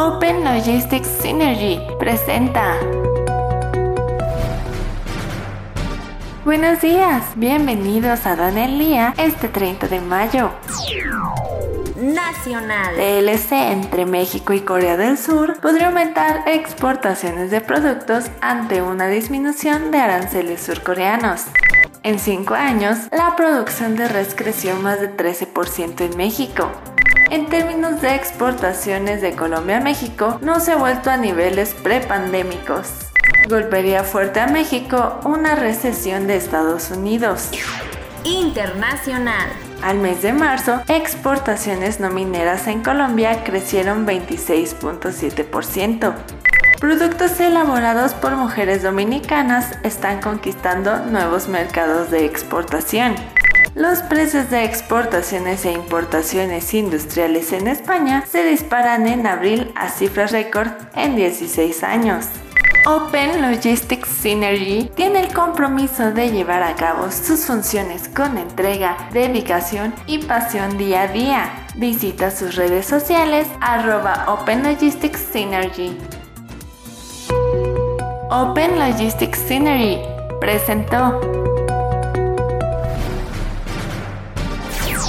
Open Logistics Synergy presenta. Buenos días, bienvenidos a Dan el Día este 30 de mayo. Nacional. TLC entre México y Corea del Sur podría aumentar exportaciones de productos ante una disminución de aranceles surcoreanos. En cinco años, la producción de res creció más de 13% en México. En términos de exportaciones de Colombia a México, no se ha vuelto a niveles prepandémicos. Golpearía fuerte a México una recesión de Estados Unidos. Internacional. Al mes de marzo, exportaciones no mineras en Colombia crecieron 26.7%. Productos elaborados por mujeres dominicanas están conquistando nuevos mercados de exportación. Los precios de exportaciones e importaciones industriales en España se disparan en abril a cifras récord en 16 años. Open Logistics Synergy tiene el compromiso de llevar a cabo sus funciones con entrega, dedicación y pasión día a día. Visita sus redes sociales arroba Open Logistics Synergy. Open Logistics Synergy presentó